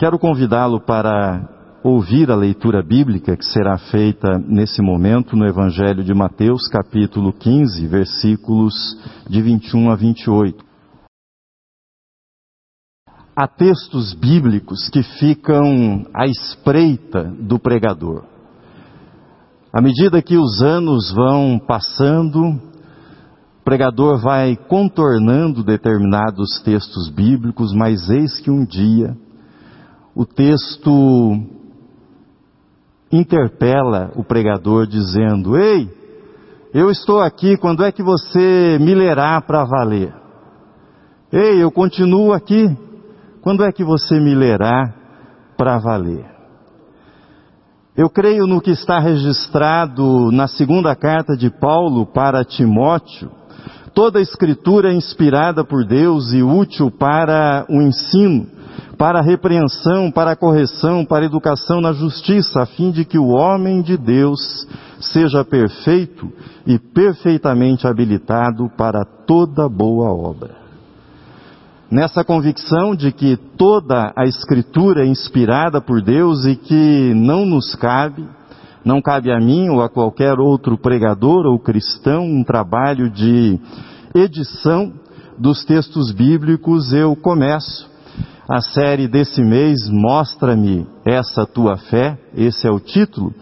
Quero convidá-lo para ouvir a leitura bíblica que será feita nesse momento no Evangelho de Mateus, capítulo 15, versículos de 21 a 28. Há textos bíblicos que ficam à espreita do pregador. À medida que os anos vão passando, o pregador vai contornando determinados textos bíblicos, mas eis que um dia o texto interpela o pregador dizendo: Ei, eu estou aqui, quando é que você me lerá para valer? Ei, eu continuo aqui, quando é que você me lerá para valer? Eu creio no que está registrado na segunda carta de Paulo para Timóteo. Toda a escritura é inspirada por Deus e útil para o ensino para a repreensão, para a correção, para a educação na justiça, a fim de que o homem de Deus seja perfeito e perfeitamente habilitado para toda boa obra. Nessa convicção de que toda a Escritura é inspirada por Deus e que não nos cabe, não cabe a mim ou a qualquer outro pregador ou cristão um trabalho de edição dos textos bíblicos, eu começo a série desse mês, Mostra-me essa tua fé, esse é o título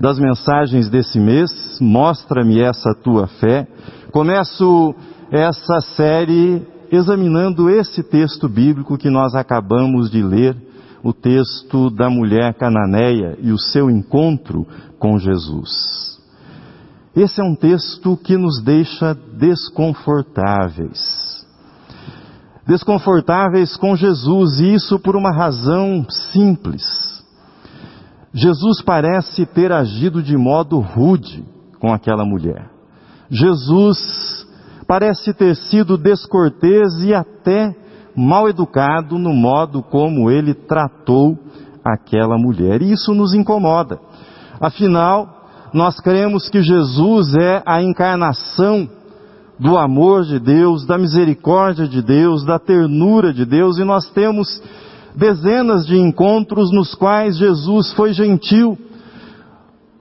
das mensagens desse mês, Mostra-me essa tua fé. Começo essa série examinando esse texto bíblico que nós acabamos de ler, o texto da mulher cananeia e o seu encontro com Jesus. Esse é um texto que nos deixa desconfortáveis desconfortáveis com Jesus, e isso por uma razão simples. Jesus parece ter agido de modo rude com aquela mulher. Jesus parece ter sido descortês e até mal educado no modo como ele tratou aquela mulher. E isso nos incomoda. Afinal, nós cremos que Jesus é a encarnação do amor de Deus, da misericórdia de Deus, da ternura de Deus, e nós temos dezenas de encontros nos quais Jesus foi gentil,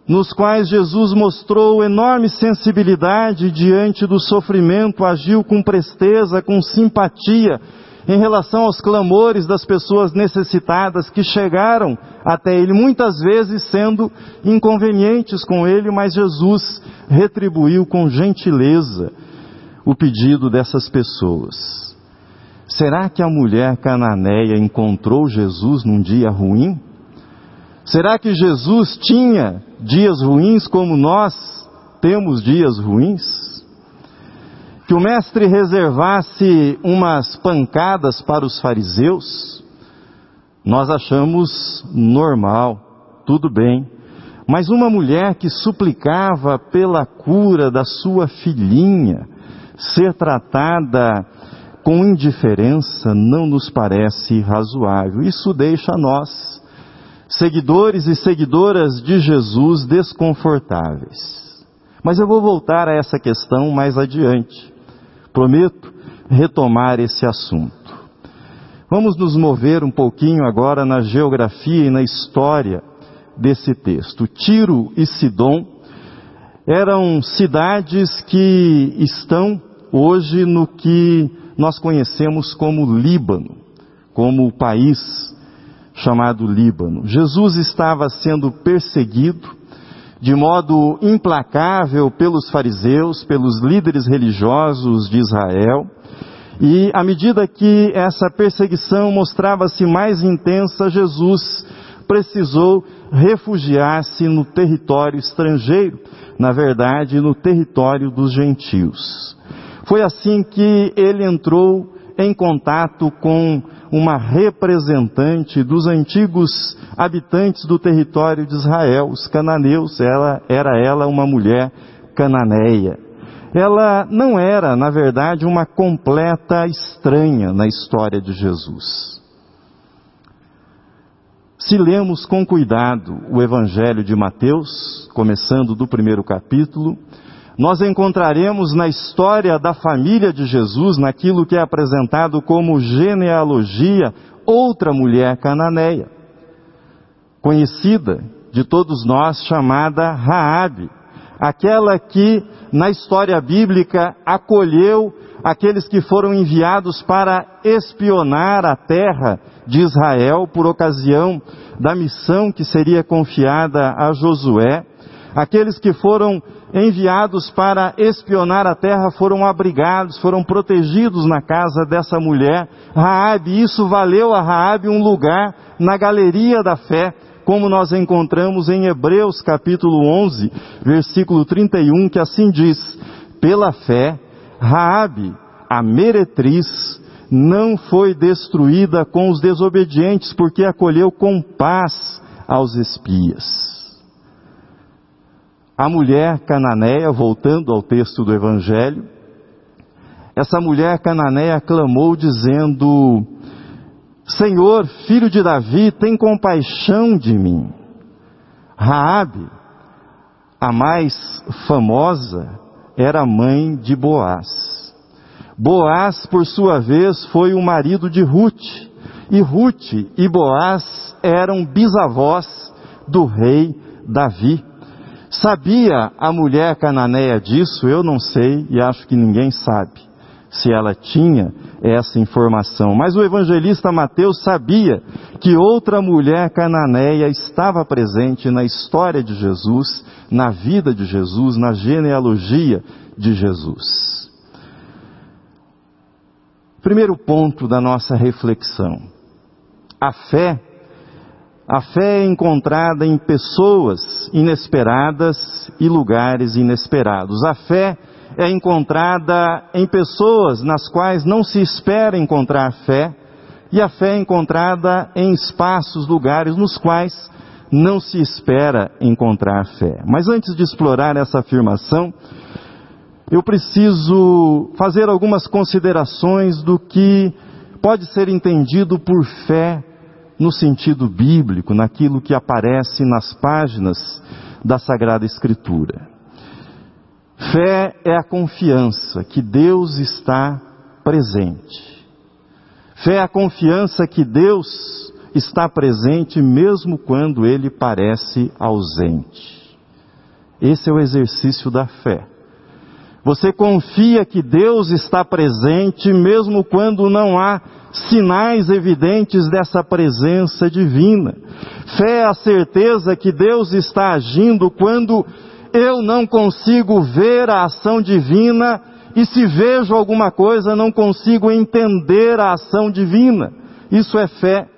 nos quais Jesus mostrou enorme sensibilidade diante do sofrimento, agiu com presteza, com simpatia em relação aos clamores das pessoas necessitadas que chegaram até ele, muitas vezes sendo inconvenientes com ele, mas Jesus retribuiu com gentileza o pedido dessas pessoas. Será que a mulher cananeia encontrou Jesus num dia ruim? Será que Jesus tinha dias ruins como nós temos dias ruins? Que o mestre reservasse umas pancadas para os fariseus? Nós achamos normal, tudo bem. Mas uma mulher que suplicava pela cura da sua filhinha, ser tratada com indiferença não nos parece razoável. Isso deixa nós, seguidores e seguidoras de Jesus, desconfortáveis. Mas eu vou voltar a essa questão mais adiante. Prometo retomar esse assunto. Vamos nos mover um pouquinho agora na geografia e na história desse texto. Tiro e Sidom eram cidades que estão hoje no que nós conhecemos como Líbano, como o país chamado Líbano. Jesus estava sendo perseguido de modo implacável pelos fariseus, pelos líderes religiosos de Israel, e à medida que essa perseguição mostrava-se mais intensa, Jesus precisou refugiar-se no território estrangeiro, na verdade, no território dos gentios. Foi assim que ele entrou em contato com uma representante dos antigos habitantes do território de Israel, os cananeus. Ela era ela uma mulher cananeia. Ela não era, na verdade, uma completa estranha na história de Jesus. Se lemos com cuidado o Evangelho de Mateus, começando do primeiro capítulo, nós encontraremos na história da família de Jesus, naquilo que é apresentado como genealogia, outra mulher cananeia, conhecida de todos nós chamada Raabe, aquela que na história bíblica acolheu aqueles que foram enviados para espionar a terra de Israel por ocasião da missão que seria confiada a Josué. Aqueles que foram enviados para espionar a terra foram abrigados, foram protegidos na casa dessa mulher, Raabe. Isso valeu a Raabe um lugar na galeria da fé, como nós encontramos em Hebreus capítulo 11, versículo 31, que assim diz: Pela fé, Raabe, a meretriz, não foi destruída com os desobedientes, porque acolheu com paz aos espias. A mulher cananeia, voltando ao texto do Evangelho, essa mulher cananeia clamou dizendo: Senhor, filho de Davi, tem compaixão de mim. Raabe, a mais famosa, era mãe de Boaz. Boaz, por sua vez, foi o marido de Ruth. E Ruth e Boaz eram bisavós do rei Davi. Sabia a mulher cananeia disso? Eu não sei e acho que ninguém sabe se ela tinha essa informação. Mas o evangelista Mateus sabia que outra mulher cananeia estava presente na história de Jesus, na vida de Jesus, na genealogia de Jesus. Primeiro ponto da nossa reflexão. A fé a fé é encontrada em pessoas inesperadas e lugares inesperados. A fé é encontrada em pessoas nas quais não se espera encontrar fé, e a fé é encontrada em espaços, lugares nos quais não se espera encontrar fé. Mas antes de explorar essa afirmação, eu preciso fazer algumas considerações do que pode ser entendido por fé no sentido bíblico, naquilo que aparece nas páginas da Sagrada Escritura. Fé é a confiança que Deus está presente. Fé é a confiança que Deus está presente mesmo quando ele parece ausente. Esse é o exercício da fé. Você confia que Deus está presente mesmo quando não há sinais evidentes dessa presença divina. Fé é a certeza que Deus está agindo quando eu não consigo ver a ação divina e se vejo alguma coisa não consigo entender a ação divina. Isso é fé.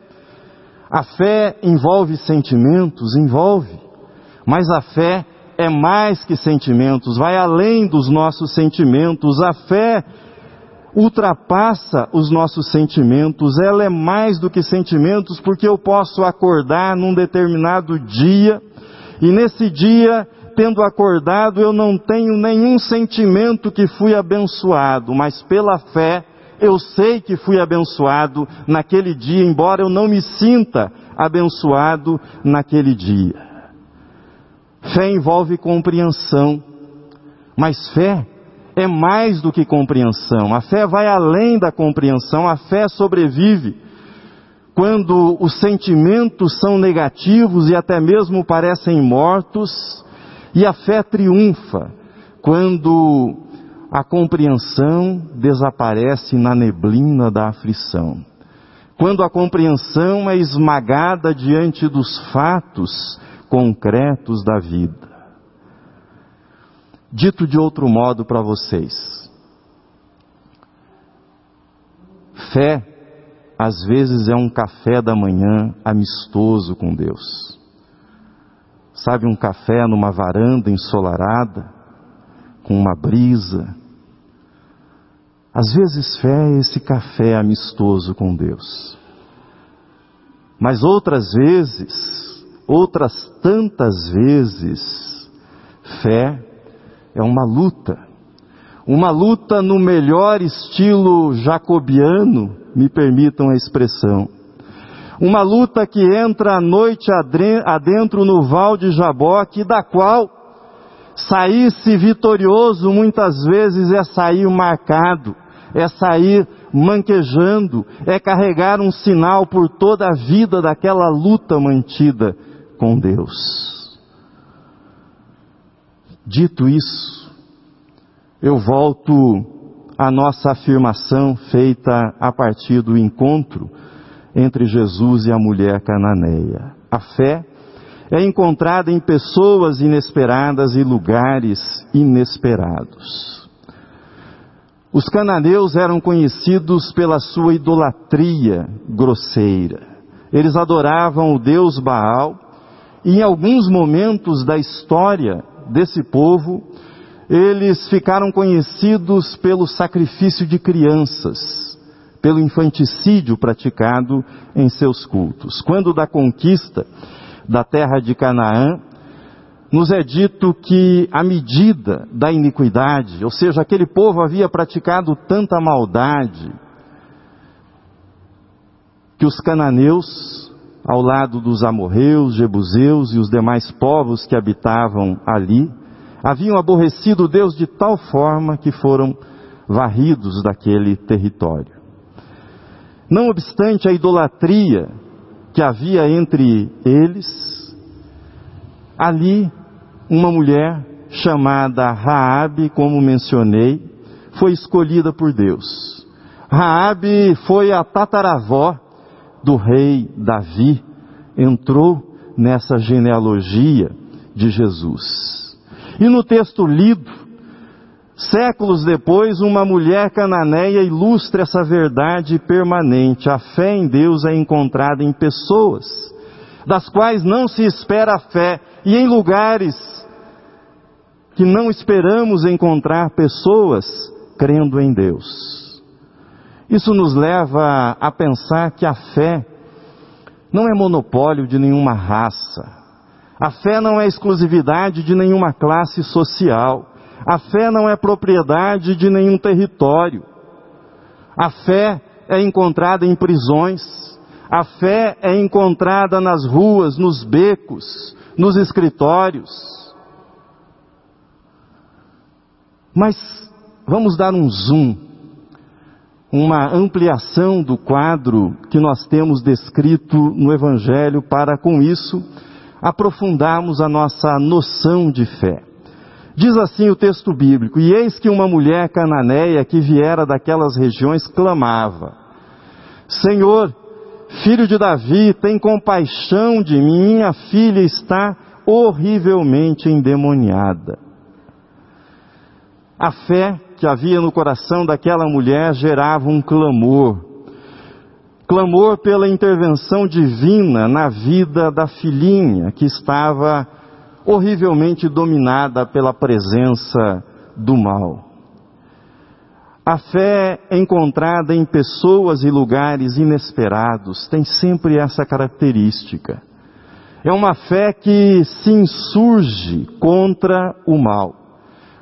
A fé envolve sentimentos, envolve, mas a fé é mais que sentimentos, vai além dos nossos sentimentos. A fé ultrapassa os nossos sentimentos, ela é mais do que sentimentos, porque eu posso acordar num determinado dia, e nesse dia, tendo acordado, eu não tenho nenhum sentimento que fui abençoado, mas pela fé, eu sei que fui abençoado naquele dia, embora eu não me sinta abençoado naquele dia. Fé envolve compreensão, mas fé é mais do que compreensão. A fé vai além da compreensão, a fé sobrevive quando os sentimentos são negativos e até mesmo parecem mortos, e a fé triunfa quando a compreensão desaparece na neblina da aflição. Quando a compreensão é esmagada diante dos fatos concretos da vida. Dito de outro modo para vocês, fé às vezes é um café da manhã amistoso com Deus. Sabe, um café numa varanda ensolarada, com uma brisa. Às vezes fé é esse café amistoso com Deus. Mas outras vezes, outras tantas vezes, fé é uma luta. Uma luta no melhor estilo jacobiano, me permitam a expressão. Uma luta que entra à noite adentro no val de Jaboque, da qual, Sair-se vitorioso muitas vezes é sair marcado, é sair manquejando, é carregar um sinal por toda a vida daquela luta mantida com Deus. Dito isso, eu volto à nossa afirmação feita a partir do encontro entre Jesus e a mulher cananeia. A fé é encontrada em pessoas inesperadas e lugares inesperados. Os cananeus eram conhecidos pela sua idolatria grosseira. Eles adoravam o deus Baal em alguns momentos da história desse povo, eles ficaram conhecidos pelo sacrifício de crianças, pelo infanticídio praticado em seus cultos. Quando da conquista da terra de Canaã, nos é dito que a medida da iniquidade, ou seja, aquele povo havia praticado tanta maldade, que os cananeus, ao lado dos amorreus, jebuseus e os demais povos que habitavam ali, haviam aborrecido Deus de tal forma que foram varridos daquele território. Não obstante a idolatria que havia entre eles, ali uma mulher chamada Raabe, como mencionei, foi escolhida por Deus. Raabe foi a tataravó do rei Davi, entrou nessa genealogia de Jesus. E no texto lido, Séculos depois, uma mulher cananeia ilustra essa verdade permanente. A fé em Deus é encontrada em pessoas, das quais não se espera a fé, e em lugares que não esperamos encontrar pessoas crendo em Deus. Isso nos leva a pensar que a fé não é monopólio de nenhuma raça. A fé não é exclusividade de nenhuma classe social. A fé não é propriedade de nenhum território. A fé é encontrada em prisões. A fé é encontrada nas ruas, nos becos, nos escritórios. Mas vamos dar um zoom, uma ampliação do quadro que nós temos descrito no Evangelho para, com isso, aprofundarmos a nossa noção de fé. Diz assim o texto bíblico: E eis que uma mulher cananeia que viera daquelas regiões clamava: Senhor, filho de Davi, tem compaixão de mim, minha filha está horrivelmente endemoniada. A fé que havia no coração daquela mulher gerava um clamor. Clamor pela intervenção divina na vida da filhinha que estava horrivelmente dominada pela presença do mal. A fé encontrada em pessoas e lugares inesperados tem sempre essa característica. É uma fé que se insurge contra o mal,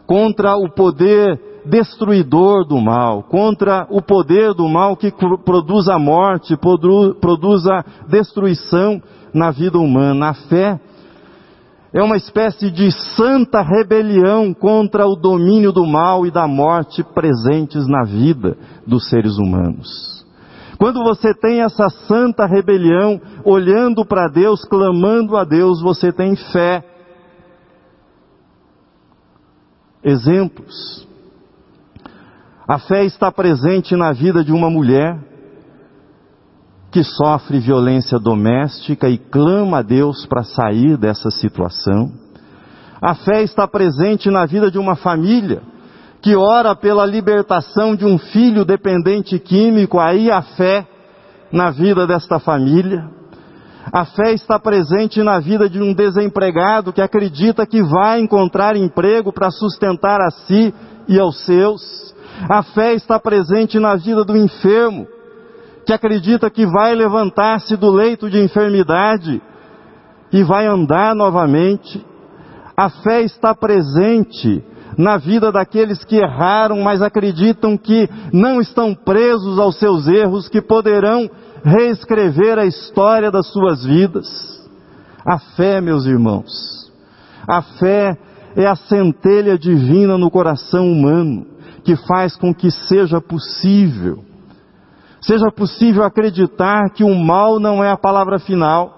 contra o poder destruidor do mal, contra o poder do mal que produz a morte, produz a destruição na vida humana. A fé é uma espécie de santa rebelião contra o domínio do mal e da morte presentes na vida dos seres humanos. Quando você tem essa santa rebelião, olhando para Deus, clamando a Deus, você tem fé. Exemplos. A fé está presente na vida de uma mulher que sofre violência doméstica e clama a Deus para sair dessa situação. A fé está presente na vida de uma família que ora pela libertação de um filho dependente químico, aí a fé na vida desta família. A fé está presente na vida de um desempregado que acredita que vai encontrar emprego para sustentar a si e aos seus. A fé está presente na vida do enfermo que acredita que vai levantar-se do leito de enfermidade e vai andar novamente. A fé está presente na vida daqueles que erraram, mas acreditam que não estão presos aos seus erros, que poderão reescrever a história das suas vidas. A fé, meus irmãos, a fé é a centelha divina no coração humano, que faz com que seja possível, seja possível acreditar que o mal não é a palavra final,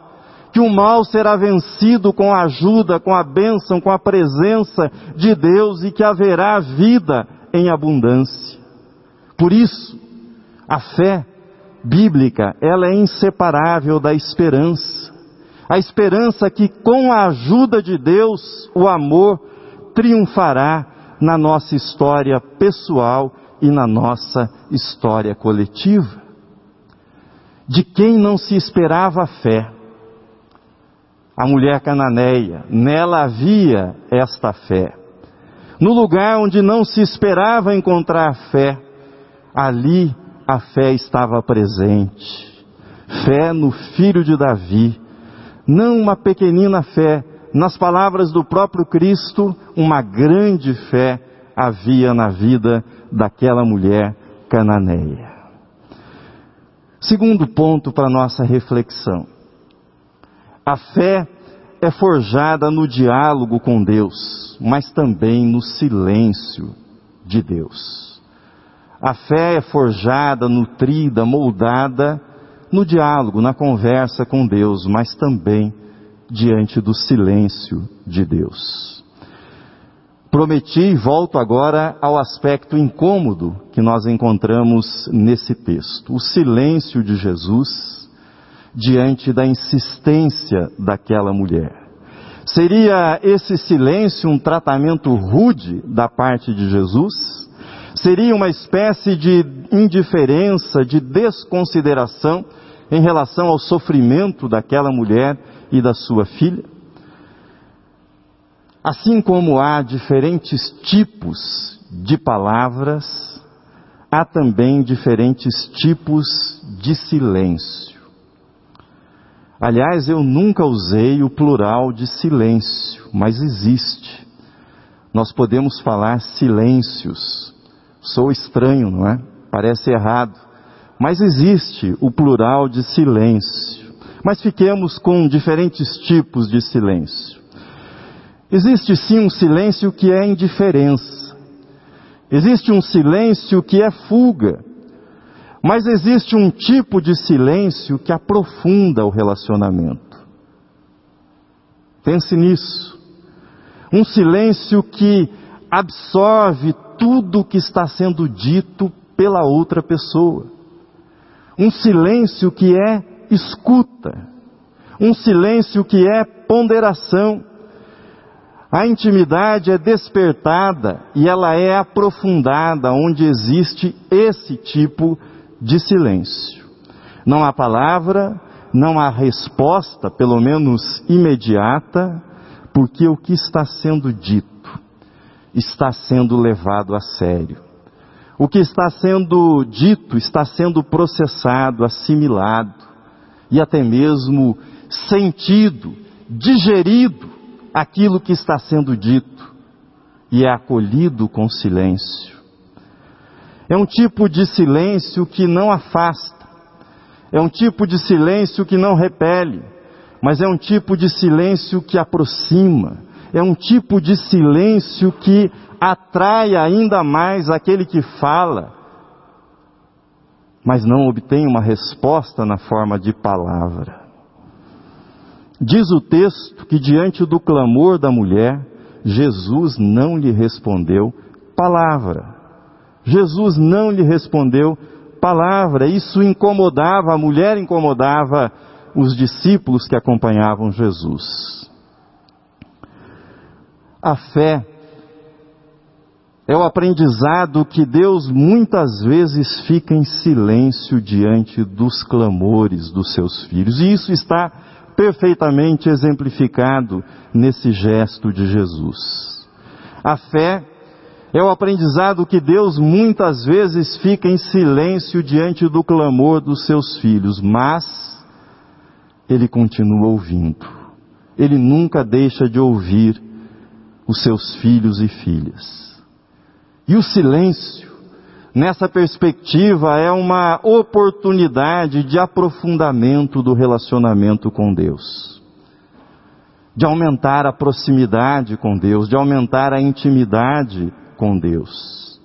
que o mal será vencido com a ajuda, com a bênção, com a presença de Deus e que haverá vida em abundância. Por isso, a fé bíblica, ela é inseparável da esperança. A esperança que com a ajuda de Deus, o amor triunfará na nossa história pessoal e na nossa história coletiva. De quem não se esperava a fé? A mulher cananeia, nela havia esta fé. No lugar onde não se esperava encontrar fé, ali a fé estava presente. Fé no filho de Davi. Não uma pequenina fé, nas palavras do próprio Cristo, uma grande fé havia na vida daquela mulher cananeia. Segundo ponto para nossa reflexão. A fé é forjada no diálogo com Deus, mas também no silêncio de Deus. A fé é forjada, nutrida, moldada no diálogo, na conversa com Deus, mas também diante do silêncio de Deus. Prometi e volto agora ao aspecto incômodo que nós encontramos nesse texto. O silêncio de Jesus diante da insistência daquela mulher. Seria esse silêncio um tratamento rude da parte de Jesus? seria uma espécie de indiferença, de desconsideração em relação ao sofrimento daquela mulher e da sua filha? Assim como há diferentes tipos de palavras, há também diferentes tipos de silêncio. Aliás, eu nunca usei o plural de silêncio, mas existe. Nós podemos falar silêncios, Sou estranho, não é? Parece errado. Mas existe o plural de silêncio. Mas fiquemos com diferentes tipos de silêncio. Existe sim um silêncio que é indiferença. Existe um silêncio que é fuga. Mas existe um tipo de silêncio que aprofunda o relacionamento. Pense nisso. Um silêncio que absorve tudo o que está sendo dito pela outra pessoa. Um silêncio que é escuta. Um silêncio que é ponderação. A intimidade é despertada e ela é aprofundada onde existe esse tipo de silêncio. Não há palavra, não há resposta, pelo menos imediata, porque o que está sendo dito está sendo levado a sério. O que está sendo dito está sendo processado, assimilado e até mesmo sentido, digerido aquilo que está sendo dito. E é acolhido com silêncio. É um tipo de silêncio que não afasta, é um tipo de silêncio que não repele, mas é um tipo de silêncio que aproxima, é um tipo de silêncio que atrai ainda mais aquele que fala, mas não obtém uma resposta na forma de palavra. Diz o texto que diante do clamor da mulher, Jesus não lhe respondeu palavra. Jesus não lhe respondeu palavra. Isso incomodava, a mulher incomodava os discípulos que acompanhavam Jesus. A fé é o aprendizado que Deus muitas vezes fica em silêncio diante dos clamores dos seus filhos. E isso está perfeitamente exemplificado nesse gesto de Jesus. A fé é o aprendizado que Deus muitas vezes fica em silêncio diante do clamor dos seus filhos, mas Ele continua ouvindo. Ele nunca deixa de ouvir os seus filhos e filhas. E o silêncio, nessa perspectiva, é uma oportunidade de aprofundamento do relacionamento com Deus. de aumentar a proximidade com Deus, de aumentar a intimidade com Deus.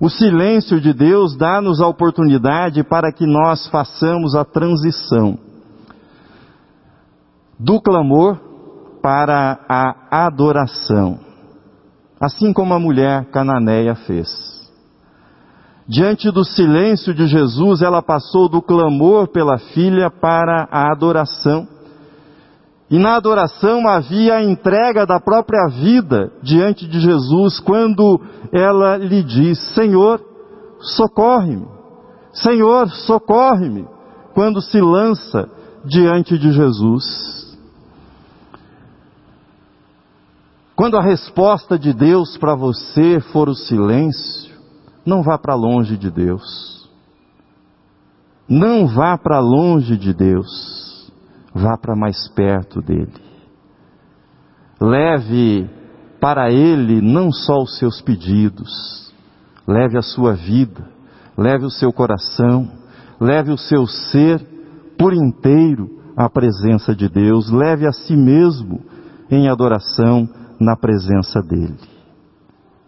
O silêncio de Deus dá-nos a oportunidade para que nós façamos a transição do clamor para a adoração, assim como a mulher cananeia fez. Diante do silêncio de Jesus, ela passou do clamor pela filha para a adoração. E na adoração havia a entrega da própria vida diante de Jesus, quando ela lhe diz: Senhor, socorre-me. Senhor, socorre-me. Quando se lança diante de Jesus. Quando a resposta de Deus para você for o silêncio, não vá para longe de Deus. Não vá para longe de Deus. Vá para mais perto dele. Leve para ele não só os seus pedidos, leve a sua vida, leve o seu coração, leve o seu ser por inteiro à presença de Deus, leve a si mesmo em adoração na presença dEle.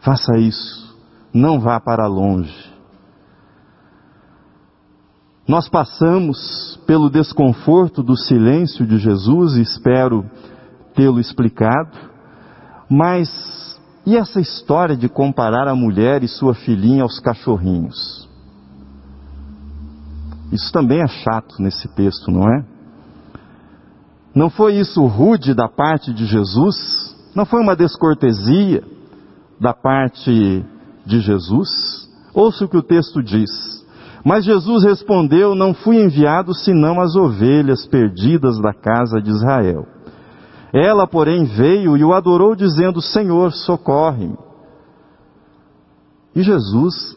Faça isso, não vá para longe. Nós passamos pelo desconforto do silêncio de Jesus, e espero tê-lo explicado, mas e essa história de comparar a mulher e sua filhinha aos cachorrinhos? Isso também é chato nesse texto, não é? Não foi isso rude da parte de Jesus? Não foi uma descortesia da parte de Jesus? Ouça o que o texto diz. Mas Jesus respondeu: Não fui enviado senão as ovelhas perdidas da casa de Israel. Ela, porém, veio e o adorou, dizendo: Senhor, socorre-me. E Jesus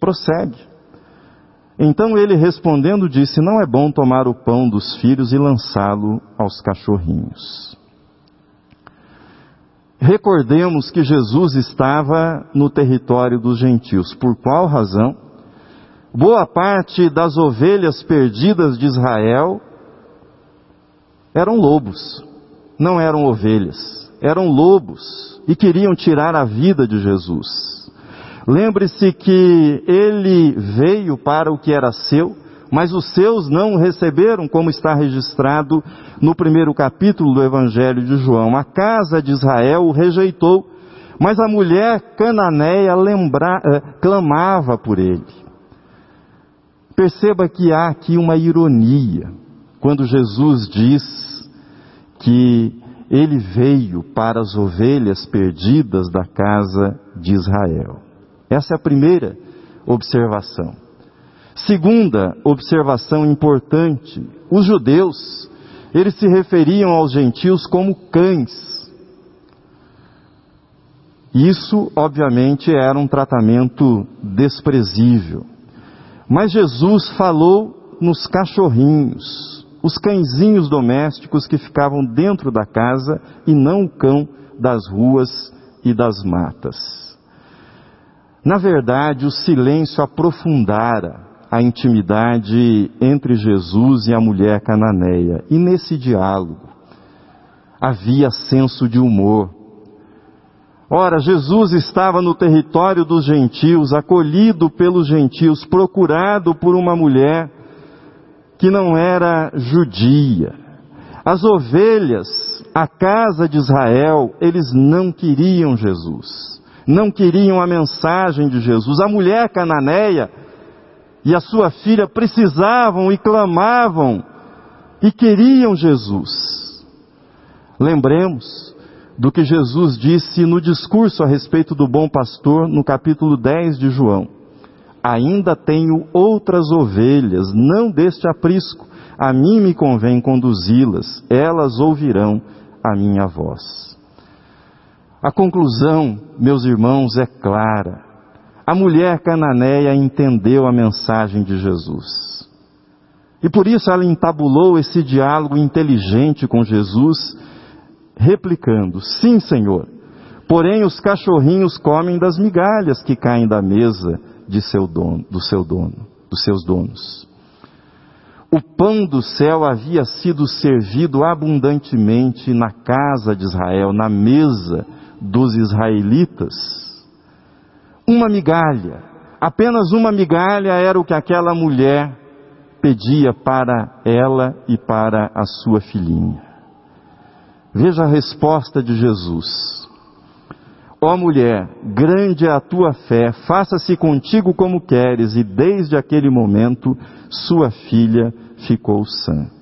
prossegue. Então ele respondendo disse: Não é bom tomar o pão dos filhos e lançá-lo aos cachorrinhos. Recordemos que Jesus estava no território dos gentios. Por qual razão? Boa parte das ovelhas perdidas de Israel eram lobos, não eram ovelhas, eram lobos e queriam tirar a vida de Jesus. Lembre-se que ele veio para o que era seu, mas os seus não o receberam, como está registrado no primeiro capítulo do Evangelho de João. A casa de Israel o rejeitou, mas a mulher cananeia lembra, eh, clamava por ele. Perceba que há aqui uma ironia quando Jesus diz que ele veio para as ovelhas perdidas da casa de Israel. Essa é a primeira observação. Segunda observação importante: os judeus, eles se referiam aos gentios como cães. Isso, obviamente, era um tratamento desprezível. Mas Jesus falou nos cachorrinhos, os cãezinhos domésticos que ficavam dentro da casa e não o cão das ruas e das matas. Na verdade, o silêncio aprofundara a intimidade entre Jesus e a mulher cananeia. E nesse diálogo havia senso de humor. Ora, Jesus estava no território dos gentios, acolhido pelos gentios, procurado por uma mulher que não era judia. As ovelhas, a casa de Israel, eles não queriam Jesus, não queriam a mensagem de Jesus. A mulher cananeia, e a sua filha precisavam e clamavam e queriam Jesus. Lembremos do que Jesus disse no discurso a respeito do bom pastor, no capítulo 10 de João. Ainda tenho outras ovelhas, não deste aprisco. A mim me convém conduzi-las, elas ouvirão a minha voz. A conclusão, meus irmãos, é clara. A mulher cananeia entendeu a mensagem de Jesus. E por isso ela entabulou esse diálogo inteligente com Jesus, replicando: Sim, Senhor, porém os cachorrinhos comem das migalhas que caem da mesa de seu dono, do seu dono, dos seus donos. o pão do céu havia sido servido abundantemente na casa de Israel, na mesa dos israelitas. Uma migalha, apenas uma migalha era o que aquela mulher pedia para ela e para a sua filhinha. Veja a resposta de Jesus. Ó mulher, grande é a tua fé, faça-se contigo como queres, e desde aquele momento sua filha ficou sã.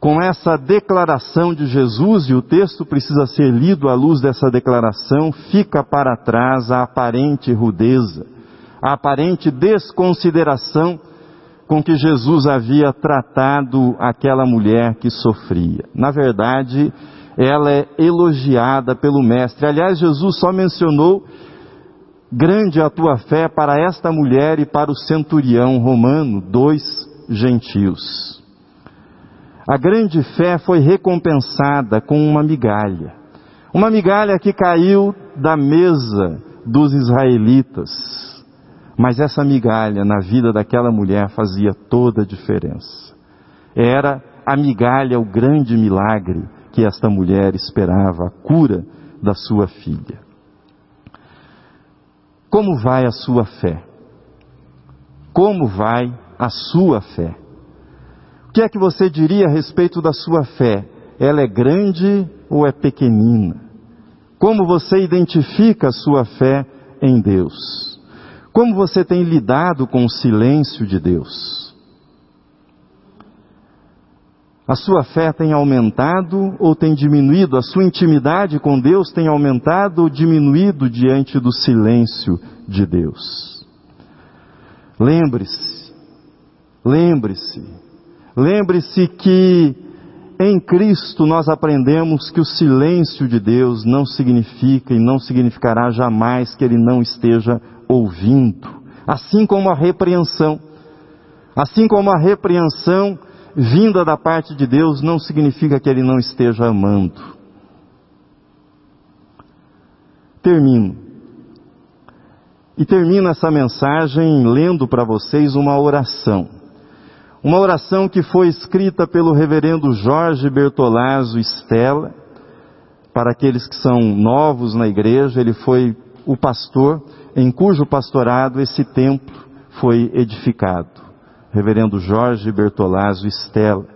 Com essa declaração de Jesus, e o texto precisa ser lido à luz dessa declaração, fica para trás a aparente rudeza, a aparente desconsideração com que Jesus havia tratado aquela mulher que sofria. Na verdade, ela é elogiada pelo Mestre. Aliás, Jesus só mencionou grande a tua fé para esta mulher e para o centurião romano, dois gentios. A grande fé foi recompensada com uma migalha. Uma migalha que caiu da mesa dos israelitas mas essa migalha na vida daquela mulher fazia toda a diferença. Era a migalha o grande milagre que esta mulher esperava, a cura da sua filha. Como vai a sua fé? Como vai a sua fé? Que é que você diria a respeito da sua fé? Ela é grande ou é pequenina? Como você identifica a sua fé em Deus? Como você tem lidado com o silêncio de Deus? A sua fé tem aumentado ou tem diminuído? A sua intimidade com Deus tem aumentado ou diminuído diante do silêncio de Deus? Lembre-se, lembre-se, lembre-se que em Cristo nós aprendemos que o silêncio de Deus não significa e não significará jamais que Ele não esteja ouvindo, assim como a repreensão. Assim como a repreensão vinda da parte de Deus não significa que ele não esteja amando. Termino. E termino essa mensagem lendo para vocês uma oração. Uma oração que foi escrita pelo reverendo Jorge Bertolazzo Stella. Para aqueles que são novos na igreja, ele foi o pastor em cujo pastorado esse templo foi edificado. Reverendo Jorge Bertolazzo Stella.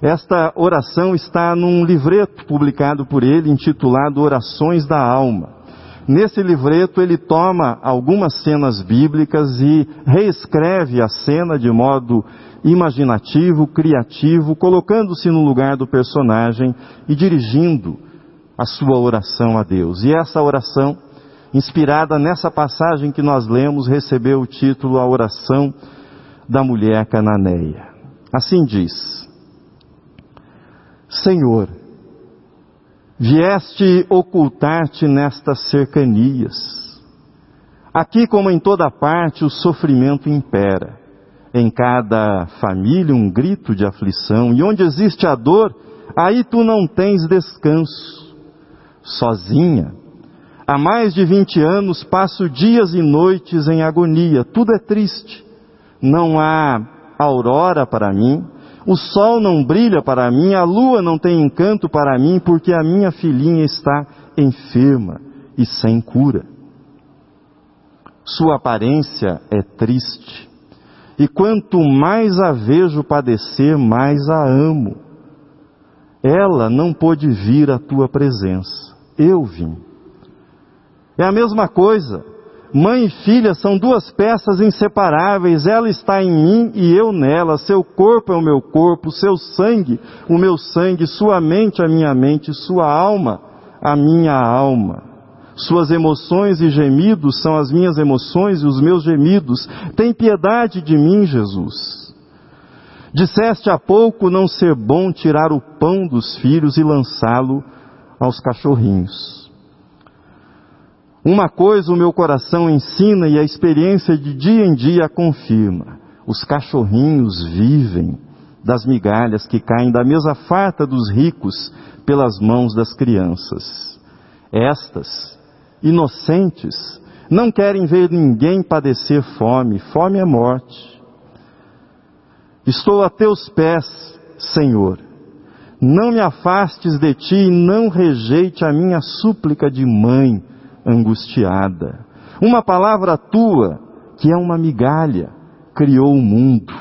Esta oração está num livreto publicado por ele intitulado Orações da Alma. Nesse livreto ele toma algumas cenas bíblicas e reescreve a cena de modo imaginativo, criativo, colocando-se no lugar do personagem e dirigindo a sua oração a Deus. E essa oração inspirada nessa passagem que nós lemos, recebeu o título A Oração da Mulher Cananeia. Assim diz: Senhor, vieste ocultar-te nestas cercanias. Aqui, como em toda parte, o sofrimento impera. Em cada família, um grito de aflição. E onde existe a dor, aí tu não tens descanso. Sozinha, Há mais de 20 anos passo dias e noites em agonia, tudo é triste. Não há aurora para mim, o sol não brilha para mim, a lua não tem encanto para mim, porque a minha filhinha está enferma e sem cura. Sua aparência é triste, e quanto mais a vejo padecer, mais a amo. Ela não pôde vir à tua presença, eu vim. É a mesma coisa. Mãe e filha são duas peças inseparáveis. Ela está em mim e eu nela. Seu corpo é o meu corpo, seu sangue, o meu sangue, sua mente, a minha mente, sua alma, a minha alma. Suas emoções e gemidos são as minhas emoções e os meus gemidos. Tem piedade de mim, Jesus. Disseste há pouco não ser bom tirar o pão dos filhos e lançá-lo aos cachorrinhos. Uma coisa o meu coração ensina e a experiência de dia em dia confirma: os cachorrinhos vivem das migalhas que caem da mesa farta dos ricos pelas mãos das crianças. Estas, inocentes, não querem ver ninguém padecer fome, fome é morte. Estou a teus pés, Senhor. Não me afastes de ti e não rejeite a minha súplica de mãe angustiada. Uma palavra tua, que é uma migalha, criou o mundo.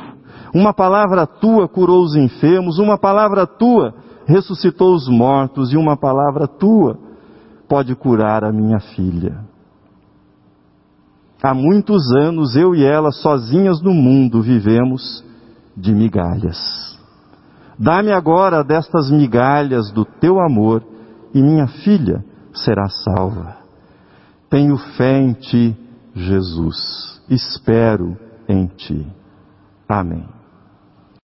Uma palavra tua curou os enfermos, uma palavra tua ressuscitou os mortos, e uma palavra tua pode curar a minha filha. Há muitos anos eu e ela, sozinhas no mundo, vivemos de migalhas. Dá-me agora destas migalhas do teu amor, e minha filha será salva. Tenho fé em ti, Jesus. Espero em ti. Amém.